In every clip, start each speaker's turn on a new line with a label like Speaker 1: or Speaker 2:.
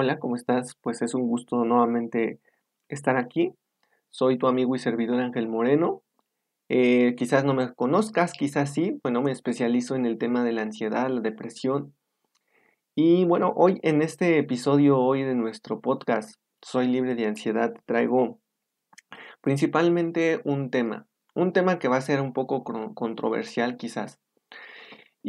Speaker 1: Hola, ¿cómo estás? Pues es un gusto nuevamente estar aquí. Soy tu amigo y servidor Ángel Moreno. Eh, quizás no me conozcas, quizás sí. Bueno, me especializo en el tema de la ansiedad, la depresión. Y bueno, hoy en este episodio hoy de nuestro podcast Soy libre de ansiedad traigo principalmente un tema. Un tema que va a ser un poco controversial quizás.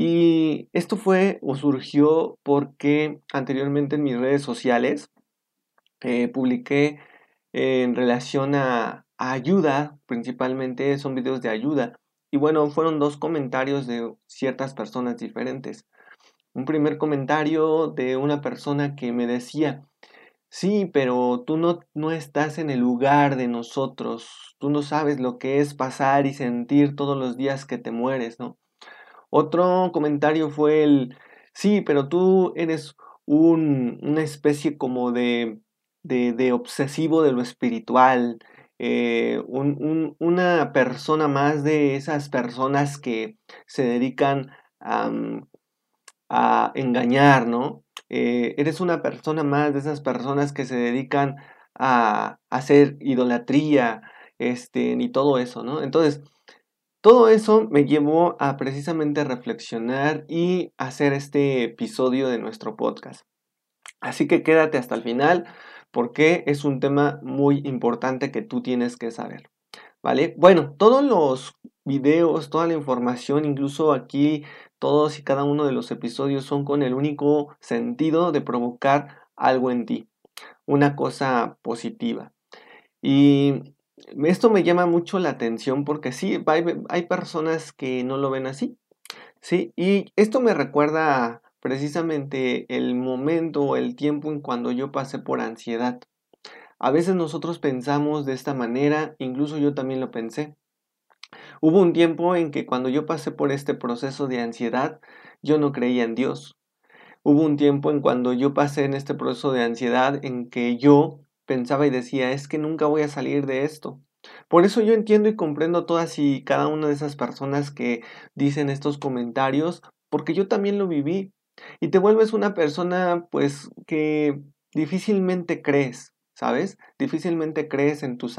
Speaker 1: Y esto fue o surgió porque anteriormente en mis redes sociales eh, publiqué en relación a, ayuda, principalmente son videos de ayuda. Y bueno, fueron dos comentarios de ciertas personas diferentes. Un primer comentario de una persona que me decía, sí, pero tú no, no estás en el lugar de nosotros, tú no sabes lo que es pasar y sentir todos los días que te mueres, ¿no? Otro comentario fue el, sí, pero tú eres una especie como de, de, obsesivo de lo espiritual, eh, una persona más de esas personas que se dedican a, mm, engañar, ¿no? Eh, eres una persona más de esas personas que se dedican a, hacer idolatría, este, y todo eso, ¿no? Entonces, todo eso me llevó a precisamente reflexionar y hacer este episodio de nuestro podcast. Así que quédate hasta el final porque es un tema muy importante que tú tienes que saber. ¿Vale? Bueno, todos los videos, toda la información, incluso aquí todos y cada uno de los episodios son con el único sentido de provocar algo en ti, una cosa positiva. Y esto me llama mucho la atención porque sí, hay, personas que no lo ven así. Sí, y esto me recuerda precisamente el momento el tiempo en cuando yo pasé por ansiedad. A veces nosotros pensamos de esta manera, incluso yo también lo pensé. Hubo un tiempo en que cuando yo pasé por este proceso de ansiedad, yo no creía en Dios. Hubo un tiempo en cuando yo pasé en este proceso de ansiedad en que yo pensaba y decía, es que nunca voy a salir de esto. Por eso yo entiendo y comprendo todas y cada una de esas personas que dicen estos comentarios, porque yo también lo viví. Y te vuelves una persona, pues, que difícilmente crees, ¿sabes? Difícilmente crees en tu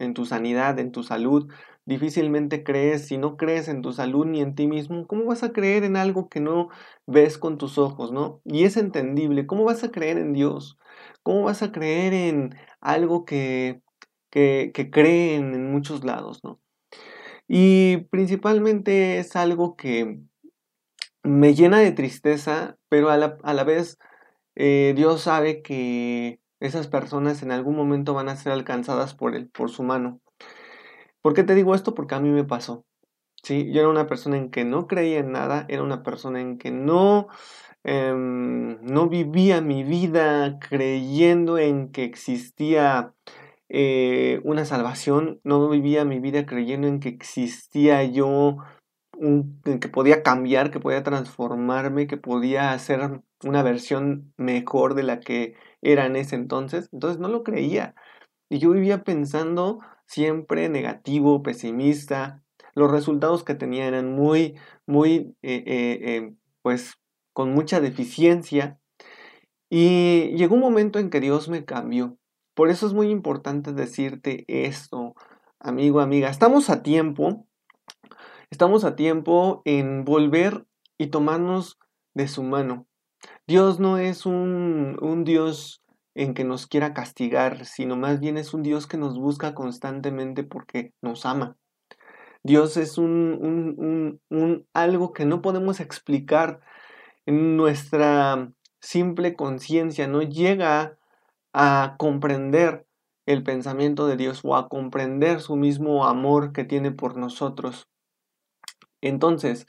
Speaker 1: en tu sanidad, en tu salud. Difícilmente crees, si no crees en tu salud ni en ti mismo, ¿cómo vas a creer en algo que no ves con tus ojos, no? Y es entendible. ¿Cómo vas a creer en Dios? ¿Cómo vas a creer en algo que, que, creen en muchos lados, ¿no? Y principalmente es algo que me llena de tristeza, pero a la, vez eh, Dios sabe que esas personas en algún momento van a ser alcanzadas por Él, por su mano. ¿Por qué te digo esto? Porque a mí me pasó. ¿Sí? Yo era una persona en que no creía en nada, era una persona en que no Em, no vivía mi vida creyendo en que existía eh, una salvación, no vivía mi vida creyendo en que existía yo, en que podía cambiar, que podía transformarme, que podía hacer una versión mejor de la que era en ese entonces. Entonces no lo creía. Y yo vivía pensando siempre negativo, pesimista. Los resultados que tenía eran muy, muy, eh, eh, pues con mucha deficiencia. Y llegó un momento en que Dios me cambió. Por eso es muy importante decirte esto, amigo, amiga. Estamos a tiempo, estamos a tiempo en volver y tomarnos de su mano. Dios no es un, un Dios en que nos quiera castigar, sino más bien es un Dios que nos busca constantemente porque nos ama. Dios es un, un, un, algo que no podemos explicar nuestra simple conciencia no llega a comprender el pensamiento de Dios o a comprender su mismo amor que tiene por nosotros. Entonces,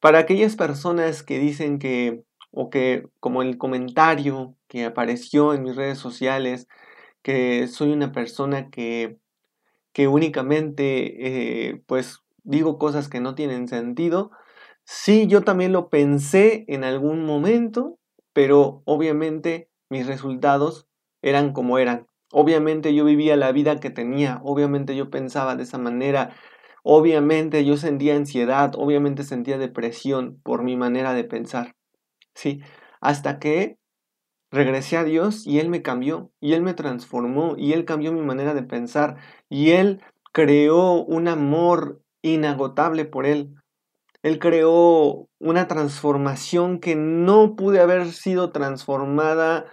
Speaker 1: Para aquellas personas que dicen que, o que como el comentario que apareció en mis redes sociales, que soy una persona que, que únicamente eh, pues digo cosas que no tienen sentido, sí, yo también lo pensé en algún momento, pero obviamente mis resultados eran como eran. Obviamente yo vivía la vida que tenía, obviamente yo pensaba de esa manera, obviamente yo sentía ansiedad, obviamente sentía depresión por mi manera de pensar. ¿Sí? Hasta que regresé a Dios y Él me cambió, y Él me transformó, y Él cambió mi manera de pensar, y Él creó un amor inagotable por Él. Él creó una transformación que no pude haber sido transformada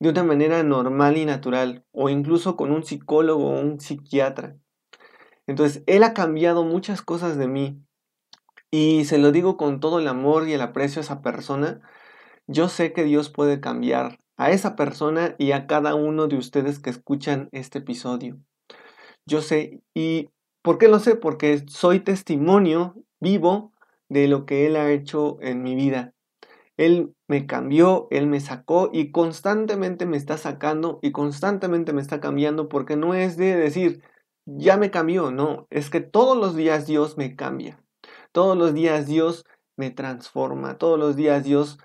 Speaker 1: de una manera normal y natural, o incluso con un psicólogo o un psiquiatra. Entonces, Él ha cambiado muchas cosas de mí, y se lo digo con todo el amor y el aprecio a esa persona. Yo sé que Dios puede cambiar a esa persona y a cada uno de ustedes que escuchan este episodio. Yo sé, y ¿por qué lo sé? Porque soy testimonio vivo de lo que Él ha hecho en mi vida. Él me cambió, Él me sacó y constantemente me está sacando y constantemente me está cambiando porque no es de decir, ya me cambió, no, es que todos los días Dios me cambia, todos los días Dios me transforma, todos los días Dios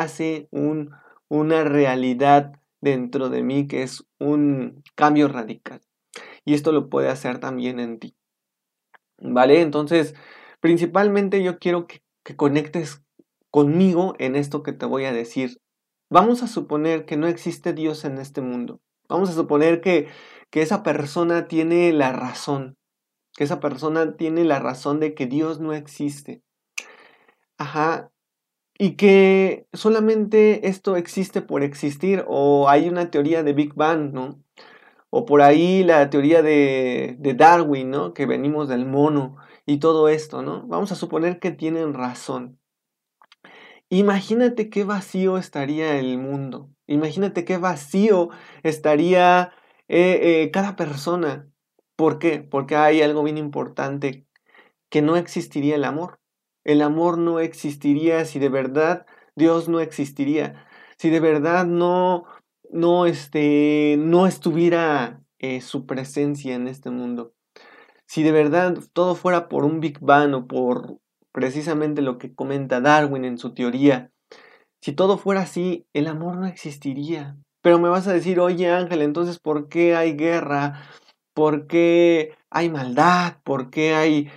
Speaker 1: hace un, una realidad dentro de mí que es un cambio radical. Y esto lo puede hacer también en ti. ¿Vale? Entonces, principalmente yo quiero que, conectes conmigo en esto que te voy a decir. Vamos a suponer que no existe Dios en este mundo. Vamos a suponer que, que esa persona tiene la razón, que esa persona tiene la razón de que Dios no existe. Ajá. Y que solamente esto existe por existir, o hay una teoría de Big Bang, ¿no? O por ahí la teoría de, Darwin, ¿no? Que venimos del mono y todo esto, ¿no? Vamos a suponer que tienen razón. Imagínate qué vacío estaría el mundo. Imagínate qué vacío estaría eh, eh, cada persona. ¿Por qué? Porque hay algo bien importante, que no existiría el amor. El amor no existiría si de verdad Dios no existiría. Si de verdad no, no, este, no estuviera eh, su presencia en este mundo. Si de verdad todo fuera por un Big Bang o por precisamente lo que comenta Darwin en su teoría. Si todo fuera así, el amor no existiría. Pero me vas a decir, oye Ángel, entonces ¿por qué hay guerra? ¿Por qué hay maldad? ¿Por qué hay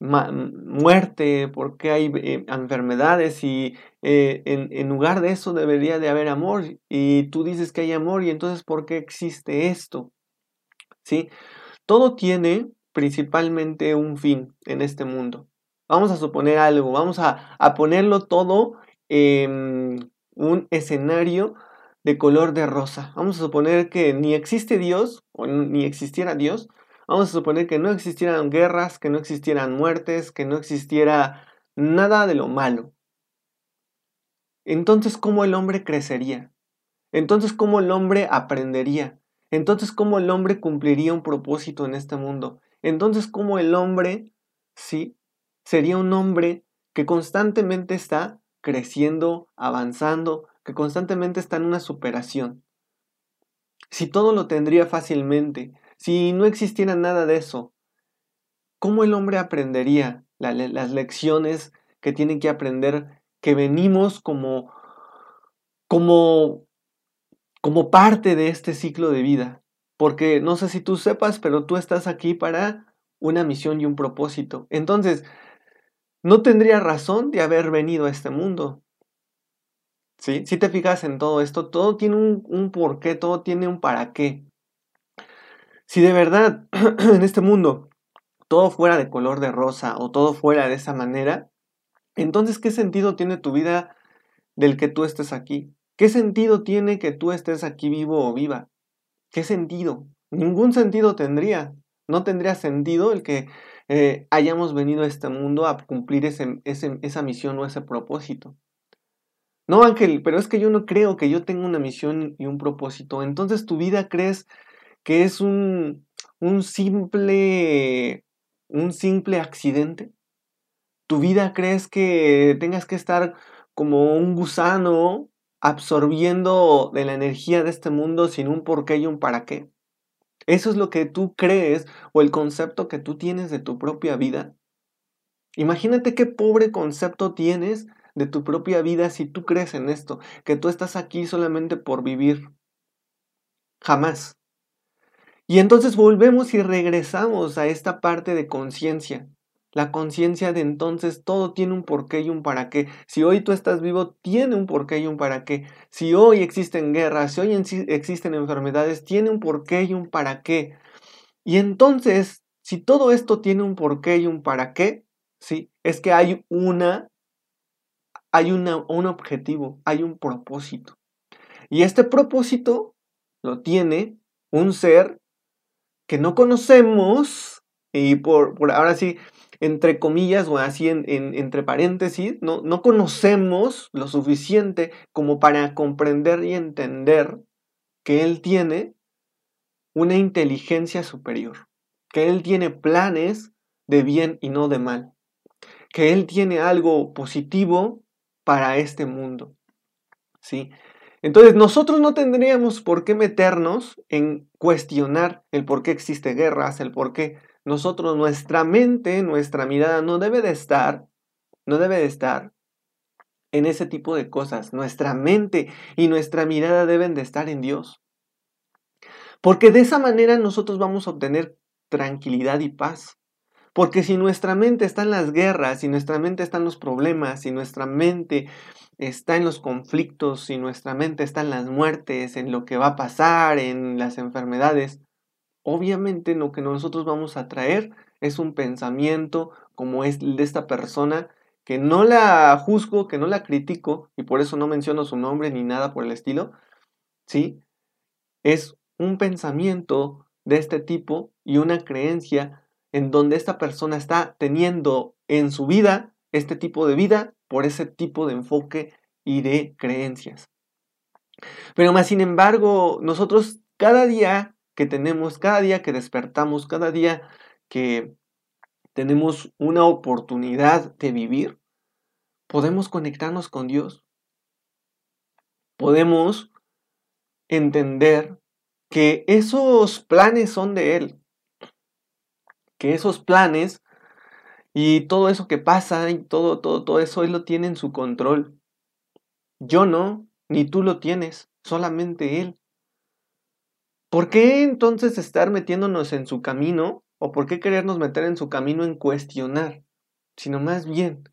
Speaker 1: muerte? ¿Por qué hay eh, enfermedades? Y eh, en, en lugar de eso debería de haber amor. Y tú dices que hay amor y entonces ¿por qué existe esto? ¿Sí? Todo tiene principalmente un fin en este mundo. Vamos a suponer algo, vamos a, ponerlo todo en un escenario de color de rosa. Vamos a suponer que ni existe Dios, o ni existiera Dios. Vamos a suponer que no existieran guerras, que no existieran muertes, que no existiera nada de lo malo. Entonces, ¿cómo el hombre crecería? Entonces, ¿cómo el hombre aprendería? Entonces, ¿cómo el hombre cumpliría un propósito en este mundo? Entonces, ¿cómo el hombre, sí, sería un hombre que constantemente está creciendo, avanzando, que constantemente está en una superación. Si todo lo tendría fácilmente, si no existiera nada de eso, ¿cómo el hombre aprendería las lecciones que tiene que aprender, que venimos como, como, como parte de este ciclo de vida? Porque no sé si tú sepas, pero tú estás aquí para una misión y un propósito. Entonces, no tendría razón de haber venido a este mundo. ¿Sí? Si te fijas en todo esto, todo tiene un, un porqué, todo tiene un para qué. Si de verdad en este mundo todo fuera de color de rosa o todo fuera de esa manera, entonces ¿qué sentido tiene tu vida del que tú estés aquí? ¿Qué sentido tiene que tú estés aquí vivo o viva? ¿Qué sentido? Ningún sentido tendría. No tendría sentido el que eh, hayamos venido a este mundo a cumplir esa misión o ese propósito. No, Ángel, pero es que yo no creo que yo tenga una misión y un propósito. Entonces tu vida crees que es un, un simple un simple accidente. tu vida crees que tengas que estar como un gusano absorbiendo de la energía de este mundo sin un por qué y un para qué? ¿Eso es lo que tú crees o el concepto que tú tienes de tu propia vida? Imagínate qué pobre concepto tienes de tu propia vida si tú crees en esto, que tú estás aquí solamente por vivir. Jamás. Y entonces volvemos y regresamos a esta parte de conciencia. La conciencia de entonces todo tiene un porqué y un para qué. Si hoy tú estás vivo, tiene un porqué y un para qué. Si hoy existen guerras, si hoy existen enfermedades, tiene un porqué y un para qué. Y entonces, si todo esto tiene un porqué y un para qué, sí, es que hay una, hay una, un objetivo, hay un propósito. Y este propósito lo tiene un ser que no conocemos y por, por ahora sí, entre comillas o así en, entre paréntesis, no, no conocemos lo suficiente como para comprender y entender que Él tiene una inteligencia superior, que Él tiene planes de bien y no de mal, que Él tiene algo positivo para este mundo. ¿sí? Entonces nosotros no tendríamos por qué meternos en cuestionar el por qué existe guerras, el por qué nosotros, nuestra mente, nuestra mirada no debe de estar, no debe de estar en ese tipo de cosas. Nuestra mente y nuestra mirada deben de estar en Dios. Porque de esa manera nosotros vamos a obtener tranquilidad y paz. Porque si nuestra mente está en las guerras, si nuestra mente está en los problemas, si nuestra mente está en los conflictos, si nuestra mente está en las muertes, en lo que va a pasar, en las enfermedades, obviamente lo que nosotros vamos a traer es un pensamiento como es el de esta persona que no la juzgo, que no la critico y por eso no menciono su nombre ni nada por el estilo, ¿sí? Es un pensamiento de este tipo y una creencia en donde esta persona está teniendo en su vida este tipo de vida por ese tipo de enfoque y de creencias. Pero más sin embargo, nosotros cada día que tenemos, cada día que despertamos, cada día que tenemos una oportunidad de vivir, podemos conectarnos con Dios. Podemos entender que esos planes son de Él. Que esos planes y todo eso que pasa y todo, todo, todo eso Él lo tiene en su control. Yo no, ni tú lo tienes, solamente Él. ¿Por qué entonces estar metiéndonos en su camino o por qué querernos meter en su camino en cuestionar, sino más bien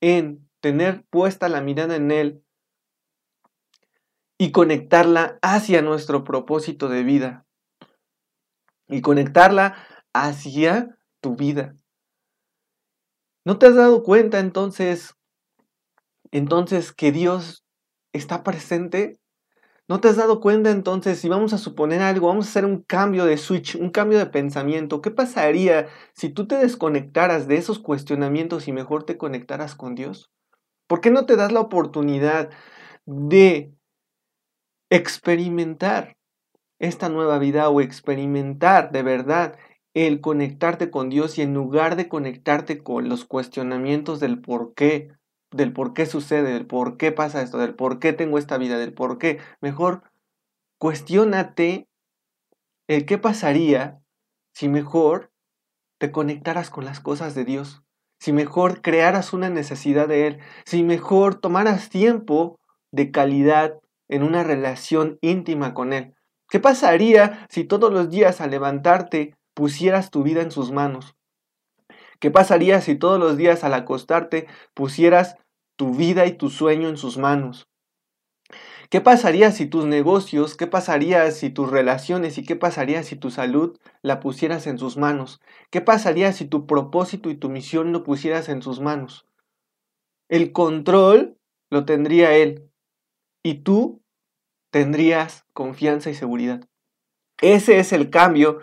Speaker 1: en tener puesta la mirada en Él y conectarla hacia nuestro propósito de vida y conectarla hacia tu vida. ¿No te has dado cuenta entonces, entonces que Dios está presente? ¿No te has dado cuenta entonces si vamos a suponer algo, vamos a hacer un cambio de switch, un cambio de pensamiento? ¿Qué pasaría si tú te desconectaras de esos cuestionamientos y mejor te conectaras con Dios? ¿Por qué no te das la oportunidad de experimentar esta nueva vida o experimentar de verdad el conectarte con Dios y en lugar de conectarte con los cuestionamientos del por qué, del por qué sucede, del por qué pasa esto, del por qué tengo esta vida, del por qué, mejor cuestionate el qué pasaría si mejor te conectaras con las cosas de Dios, si mejor crearas una necesidad de Él, si mejor tomaras tiempo de calidad en una relación íntima con Él. ¿Qué pasaría si todos los días al levantarte pusieras tu vida en sus manos? ¿Qué pasaría si todos los días al acostarte pusieras tu vida y tu sueño en sus manos? ¿Qué pasaría si tus negocios, qué pasaría si tus relaciones y qué pasaría si tu salud la pusieras en sus manos? ¿Qué pasaría si tu propósito y tu misión lo pusieras en sus manos? El control lo tendría él y tú tendrías confianza y seguridad. Ese es el cambio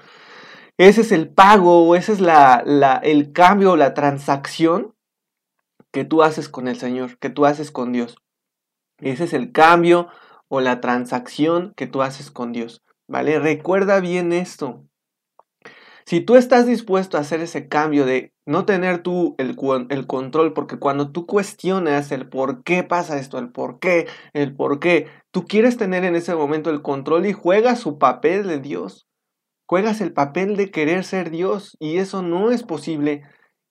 Speaker 1: ese es el pago o ese es el cambio o la transacción que tú haces con el Señor, que tú haces con Dios. Ese es el cambio o la transacción que tú haces con Dios. ¿Vale? Recuerda bien esto. Si tú estás dispuesto a hacer ese cambio de no tener tú el, el, control, porque cuando tú cuestionas el por qué pasa esto, el por qué, el por qué, tú quieres tener en ese momento el control y juegas su papel de Dios. Juegas el papel de querer ser Dios y eso no es posible.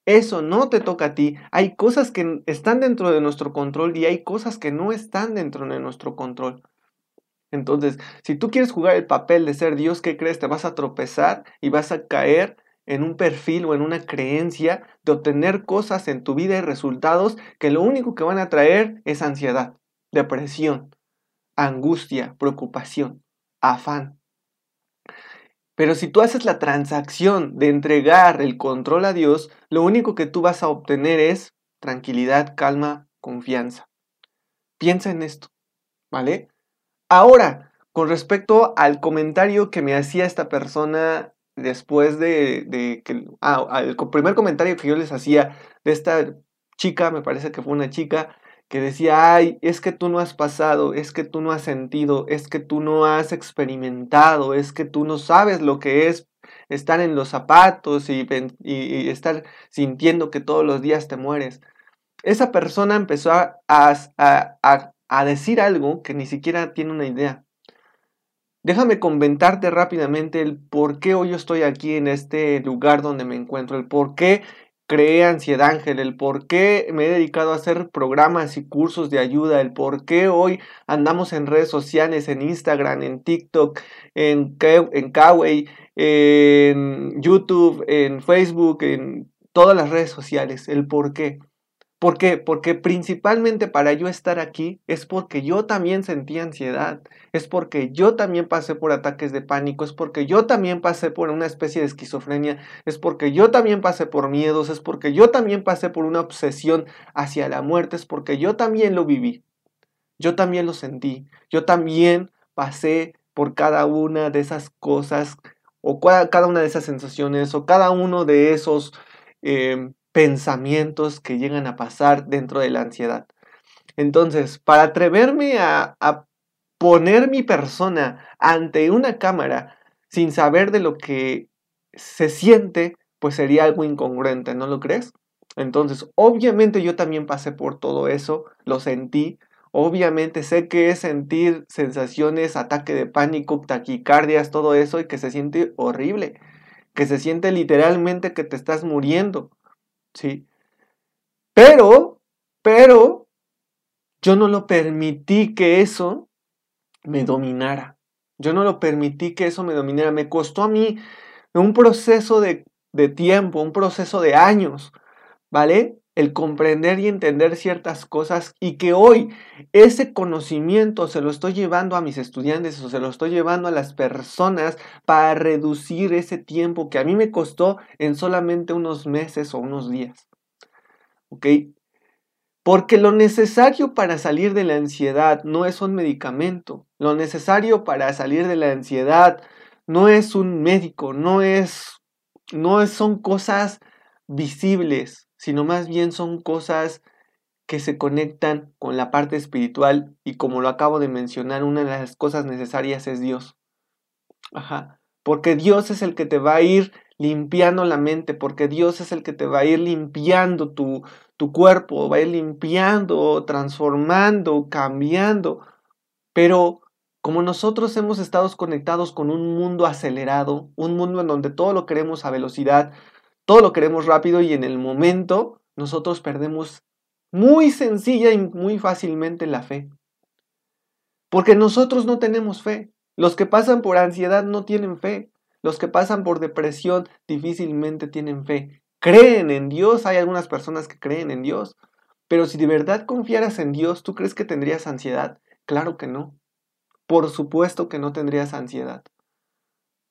Speaker 1: Eso no te toca a ti. Hay cosas que están dentro de nuestro control y hay cosas que no están dentro de nuestro control. Entonces, si tú quieres jugar el papel de ser Dios, ¿qué crees? Te vas a tropezar y vas a caer en un perfil o en una creencia de obtener cosas en tu vida y resultados que lo único que van a traer es ansiedad, depresión, angustia, preocupación, afán. Pero si tú haces la transacción de entregar el control a Dios, lo único que tú vas a obtener es tranquilidad, calma, confianza. Piensa en esto, ¿vale? Ahora, con respecto al comentario que me hacía esta persona después de, que, ah, el primer comentario que yo les hacía de esta chica, me parece que fue una chica, que decía, ay, es que tú no has pasado, es que tú no has sentido, es que tú no has experimentado, es que tú no sabes lo que es estar en los zapatos y, y, estar sintiendo que todos los días te mueres. Esa persona empezó a, a, a decir algo que ni siquiera tiene una idea. Déjame comentarte rápidamente el por qué hoy yo estoy aquí en este lugar donde me encuentro, el por qué creé Ansiedad Ángel, el por qué me he dedicado a hacer programas y cursos de ayuda, el por qué hoy andamos en redes sociales, en Instagram, en TikTok, en, en Kawaii, en YouTube, en Facebook, en todas las redes sociales, el por qué. ¿Por qué? Porque principalmente para yo estar aquí es porque yo también sentí ansiedad, es porque yo también pasé por ataques de pánico, es porque yo también pasé por una especie de esquizofrenia, es porque yo también pasé por miedos, es porque yo también pasé por una obsesión hacia la muerte, es porque yo también lo viví, yo también lo sentí, yo también pasé por cada una de esas cosas o cada una de esas sensaciones o cada uno de esos... Em, pensamientos que llegan a pasar dentro de la ansiedad. Entonces, para atreverme a, poner mi persona ante una cámara sin saber de lo que se siente, pues sería algo incongruente, ¿no lo crees? Entonces, obviamente yo también pasé por todo eso, lo sentí, obviamente sé que es sentir sensaciones, ataque de pánico, taquicardias, todo eso y que se siente horrible, que se siente literalmente que te estás muriendo. ¿Sí? Pero, pero, yo no lo permití que eso me dominara. Yo no lo permití que eso me dominara. Me costó a mí un proceso de, de tiempo, un proceso de años, ¿vale? El comprender y entender ciertas cosas y que hoy ese conocimiento se lo estoy llevando a mis estudiantes o se lo estoy llevando a las personas para reducir ese tiempo que a mí me costó en solamente unos meses o unos días. ¿Ok? Porque lo necesario para salir de la ansiedad no es un medicamento. Lo necesario para salir de la ansiedad no es un médico, no es no son cosas visibles, sino más bien son cosas que se conectan con la parte espiritual y como lo acabo de mencionar, una de las cosas necesarias es Dios. Ajá, porque Dios es el que te va a ir limpiando la mente, porque Dios es el que te va a ir limpiando tu, tu cuerpo, va a ir limpiando, transformando, cambiando. Pero como nosotros hemos estado conectados con un mundo acelerado, un mundo en donde todo lo queremos a velocidad, todo lo queremos rápido y en el momento nosotros perdemos muy sencilla y muy fácilmente la fe. Porque nosotros no tenemos fe. Los que pasan por ansiedad no tienen fe. Los que pasan por depresión difícilmente tienen fe. Creen en Dios. Hay algunas personas que creen en Dios. Pero si de verdad confiaras en Dios, ¿tú crees que tendrías ansiedad? Claro que no. Por supuesto que no tendrías ansiedad.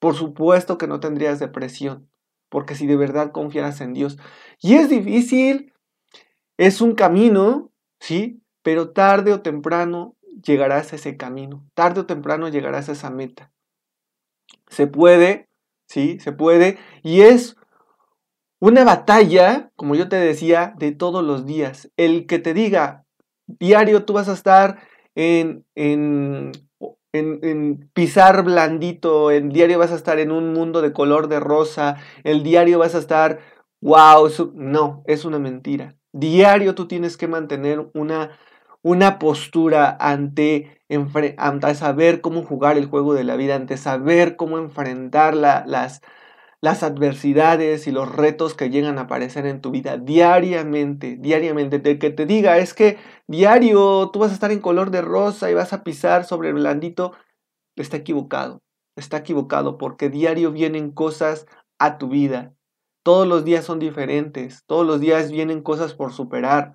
Speaker 1: Por supuesto que no tendrías depresión porque si de verdad confiaras en Dios. Y es difícil, es un camino, ¿sí? Pero tarde o temprano llegarás a ese camino, tarde o temprano llegarás a esa meta. Se puede, ¿sí? Se puede. Y es una batalla, como yo te decía, de todos los días. El que te diga, diario tú vas a estar en, en en, pisar blandito, el diario vas a estar en un mundo de color de rosa, el diario vas a estar wow, no, es una mentira. Diario tú tienes que mantener una, una postura ante, ante saber cómo jugar el juego de la vida, ante saber cómo enfrentar las, las adversidades y los retos que llegan a aparecer en tu vida diariamente, diariamente. De que te diga, es que diario tú vas a estar en color de rosa y vas a pisar sobre el blandito, está equivocado. Está equivocado porque diario vienen cosas a tu vida. Todos los días son diferentes, todos los días vienen cosas por superar.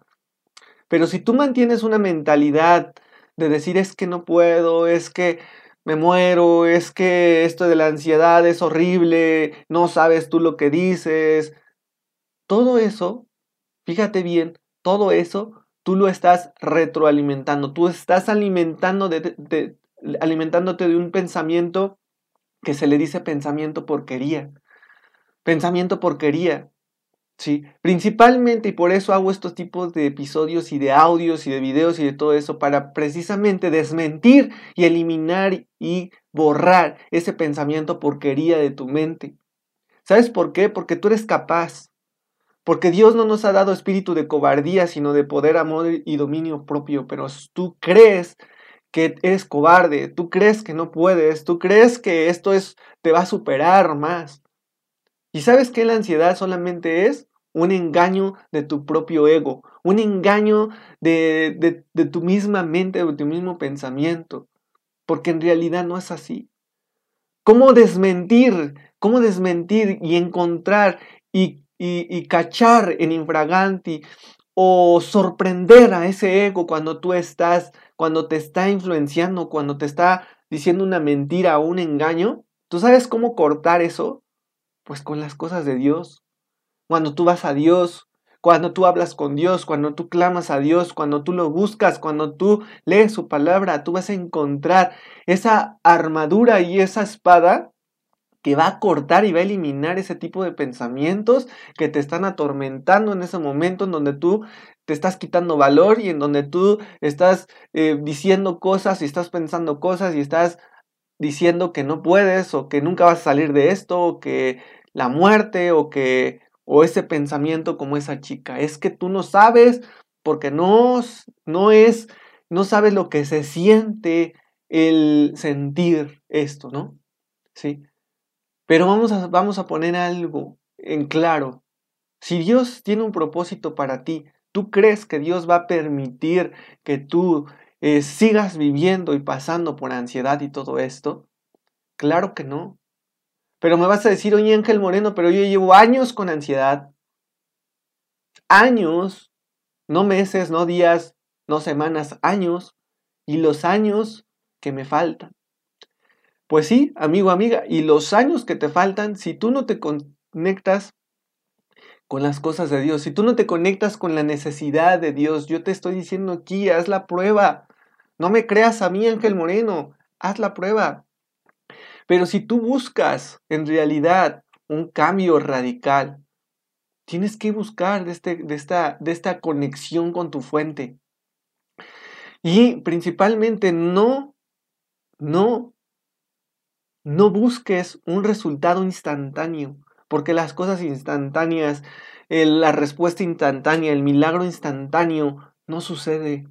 Speaker 1: Pero si tú mantienes una mentalidad de decir es que no puedo, es que me muero, es que esto de la ansiedad es horrible, no sabes tú lo que dices. Todo eso, fíjate bien, todo eso tú lo estás retroalimentando, tú estás alimentando de, alimentándote de un pensamiento que se le dice pensamiento porquería. Pensamiento porquería. ¿Sí? Principalmente, y por eso hago estos tipos de episodios y de audios y de videos y de todo eso, para precisamente desmentir y eliminar y borrar ese pensamiento porquería de tu mente. ¿Sabes por qué? Porque tú eres capaz. Porque Dios no nos ha dado espíritu de cobardía, sino de poder, amor y dominio propio. Pero tú crees que eres cobarde, tú crees que no puedes, tú crees que esto es, te va a superar más. Y sabes que la ansiedad solamente es un engaño de tu propio ego, un engaño de, tu misma mente, de tu mismo pensamiento, porque en realidad no es así. ¿Cómo desmentir? ¿Cómo desmentir y encontrar y, y, y cachar en infraganti o sorprender a ese ego cuando tú estás, cuando te está influenciando, cuando te está diciendo una mentira o un engaño? ¿Tú sabes cómo cortar eso? Pues con las cosas de Dios. Cuando tú vas a Dios, cuando tú hablas con Dios, cuando tú clamas a Dios, cuando tú lo buscas, cuando tú lees su palabra, tú vas a encontrar esa armadura y esa espada que va a cortar y va a eliminar ese tipo de pensamientos que te están atormentando en ese momento en donde tú te estás quitando valor y en donde tú estás eh, diciendo cosas y estás pensando cosas y estás diciendo que no puedes o que nunca vas a salir de esto o que la muerte o que o ese pensamiento como esa chica, es que tú no sabes porque no no es no sabes lo que se siente el sentir esto, ¿no? Sí. Pero vamos a, vamos a poner algo en claro. Si Dios tiene un propósito para ti, ¿tú crees que Dios va a permitir que tú eh, sigas viviendo y pasando por ansiedad y todo esto? Claro que no. Pero me vas a decir, oye Ángel Moreno, pero yo llevo años con ansiedad. Años, no meses, no días, no semanas, años. Y los años que me faltan. Pues sí, amigo, amiga, y los años que te faltan, si tú no te conectas con las cosas de Dios, si tú no te conectas con la necesidad de Dios, yo te estoy diciendo aquí, haz la prueba. No me creas a mí, Ángel Moreno, haz la prueba. Pero si tú buscas en realidad un cambio radical, tienes que buscar de, este, de, esta, de esta conexión con tu fuente. Y principalmente no, no, no busques un resultado instantáneo, porque las cosas instantáneas, la respuesta instantánea, el milagro instantáneo, no sucede.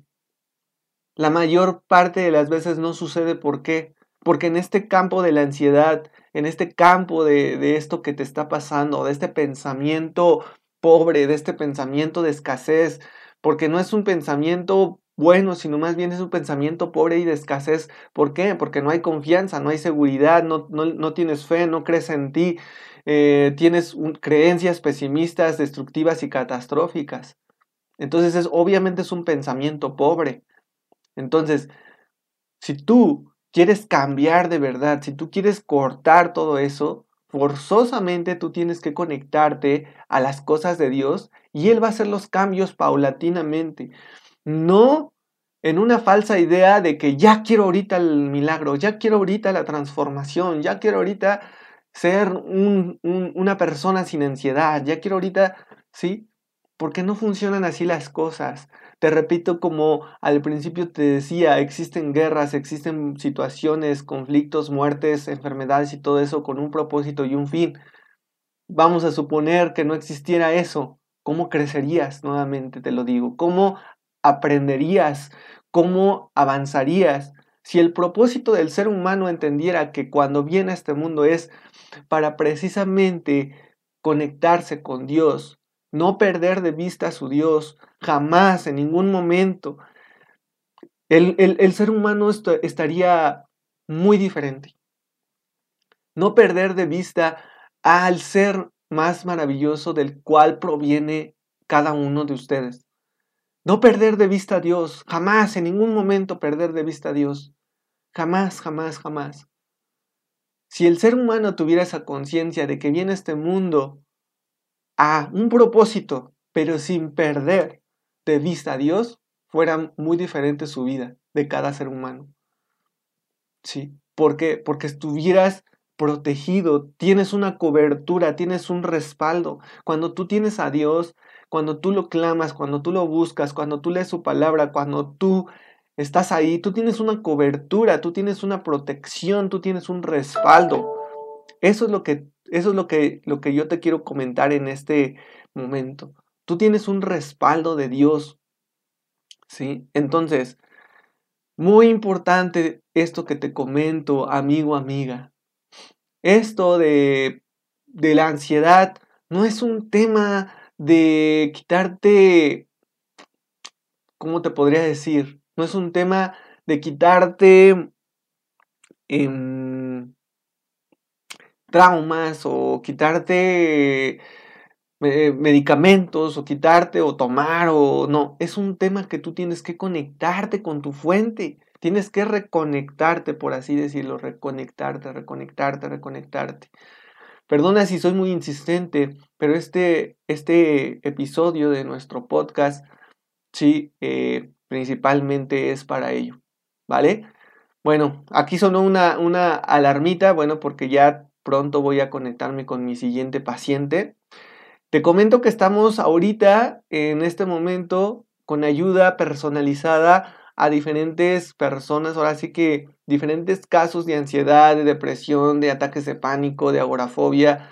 Speaker 1: La mayor parte de las veces no sucede. ¿Por qué? Porque en este campo de la ansiedad, en este campo de, de esto que te está pasando, de este pensamiento pobre, de este pensamiento de escasez, porque no es un pensamiento bueno, sino más bien es un pensamiento pobre y de escasez. ¿Por qué? Porque no hay confianza, no hay seguridad, no, no, tienes fe, no crees en ti, eh, tienes creencias pesimistas, destructivas y catastróficas. Entonces, es, obviamente es un pensamiento pobre. Entonces, si tú quieres cambiar de verdad, si tú quieres cortar todo eso, forzosamente tú tienes que conectarte a las cosas de Dios y Él va a hacer los cambios paulatinamente. No en una falsa idea de que ya quiero ahorita el milagro, ya quiero ahorita la transformación, ya quiero ahorita ser una persona sin ansiedad, ya quiero ahorita, ¿sí? Porque no funcionan así las cosas. Te repito, como al principio te decía, existen guerras, existen situaciones, conflictos, muertes, enfermedades y todo eso con un propósito y un fin. vamos a suponer que no existiera eso, ¿cómo crecerías? Nuevamente te lo digo. ¿Cómo aprenderías? ¿Cómo avanzarías? Si el propósito del ser humano entendiera que cuando viene a este mundo es para precisamente conectarse con Dios, no perder de vista a su Dios, jamás, en ningún momento, el, el ser humano estaría muy diferente. No perder de vista al ser más maravilloso del cual proviene cada uno de ustedes. No perder de vista a Dios, jamás, en ningún momento perder de vista a Dios. Jamás, jamás, jamás. Si el ser humano tuviera esa conciencia de que viene este mundo a un propósito, pero sin perder de vista a Dios, fuera muy diferente su vida de cada ser humano. Sí, porque porque estuvieras protegido, tienes una cobertura, tienes un respaldo. Cuando tú tienes a Dios, cuando tú lo clamas, cuando tú lo buscas, cuando tú lees su palabra, cuando tú estás ahí, tú tienes una cobertura, tú tienes una protección, tú tienes un respaldo. Eso es lo que, eso es lo que, lo que yo te quiero comentar en este momento. Tú tienes un respaldo de Dios. ¿Sí? Entonces, muy importante esto que te comento, amigo, amiga. Esto de, de la ansiedad no es un tema de quitarte, ¿cómo te podría decir? No es un tema de quitarte em, traumas o quitarte eh, medicamentos o quitarte o tomar o no, es un tema que tú tienes que conectarte con tu fuente. Tienes que reconectarte, por así decirlo, reconectarte, reconectarte, reconectarte. Perdona si soy muy insistente, pero este, este episodio de nuestro podcast, sí, eh, principalmente es para ello, ¿vale? Bueno, aquí sonó una, una alarmita, bueno, porque ya pronto voy a conectarme con mi siguiente paciente. Te comento que estamos ahorita, en este momento, con ayuda personalizada a diferentes personas, ahora sí que diferentes casos de ansiedad, de depresión, de ataques de pánico, de agorafobia,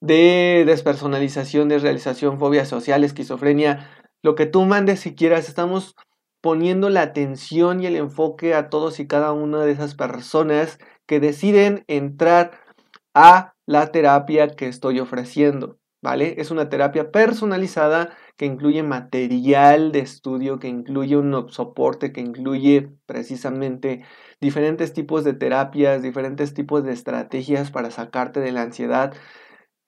Speaker 1: de despersonalización, de realización, fobia social, esquizofrenia, lo que tú mandes si quieras, estamos poniendo la atención y el enfoque a todos y cada una de esas personas que deciden entrar a la terapia que estoy ofreciendo, ¿vale? Es una terapia personalizada que incluye material de estudio, que incluye un soporte, que incluye precisamente diferentes tipos de terapias, diferentes tipos de estrategias para sacarte de la ansiedad.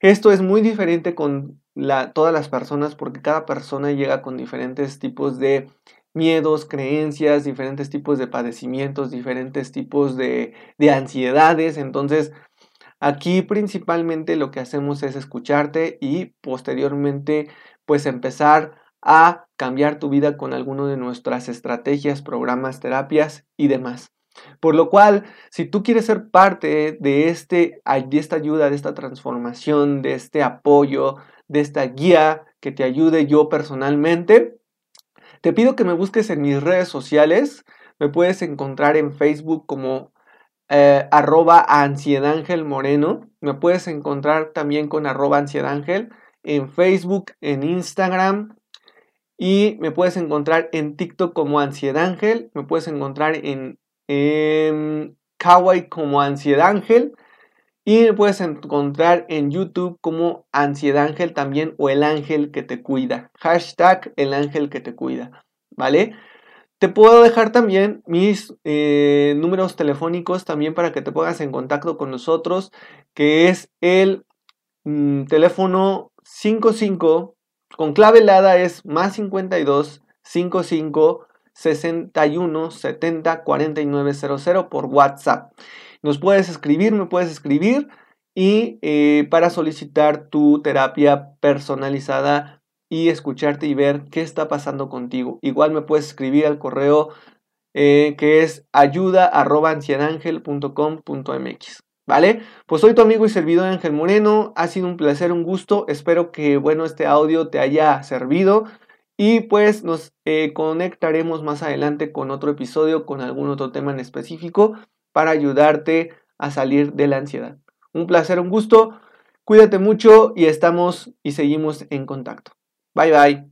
Speaker 1: Esto es muy diferente con todas las personas porque cada persona llega con diferentes tipos de miedos, creencias, diferentes tipos de padecimientos, diferentes tipos de, de ansiedades. Entonces, Aquí principalmente lo que hacemos es escucharte y posteriormente pues empezar a cambiar tu vida con alguno de nuestras estrategias, programas, terapias y demás. Por lo cual, si tú quieres ser parte de, este, de esta ayuda, de esta transformación, de este apoyo, de esta guía que te ayude yo personalmente, te pido que me busques en mis redes sociales. Me puedes encontrar en Facebook como eh, arroba ansiedangel moreno. Me puedes encontrar también con arroba ansiedangel en Facebook, en Instagram. Y me puedes encontrar en TikTok como ansiedangel. Me puedes encontrar en, en Kawaii como ansiedangel. Y me puedes encontrar en YouTube como ansiedangel también o el ángel que te cuida. Hashtag el ángel que te cuida. ¿Vale? Te puedo dejar también mis eh, números telefónicos también para que te pongas en contacto con nosotros, que es el mm, teléfono 55, con clave helada es más 52 55 61 70 49 00 por WhatsApp. Nos puedes escribir, me puedes escribir y eh, para solicitar tu terapia personalizada y escucharte y ver qué está pasando contigo. Igual me puedes escribir al correo eh, que es ayuda.ancianangel.com.mx. ¿Vale? Pues soy tu amigo y servidor Ángel Moreno. Ha sido un placer, un gusto. Espero que, bueno, este audio te haya servido. Y pues nos eh, conectaremos más adelante con otro episodio, con algún otro tema en específico, para ayudarte a salir de la ansiedad. Un placer, un gusto. Cuídate mucho y estamos y seguimos en contacto. Bye bye.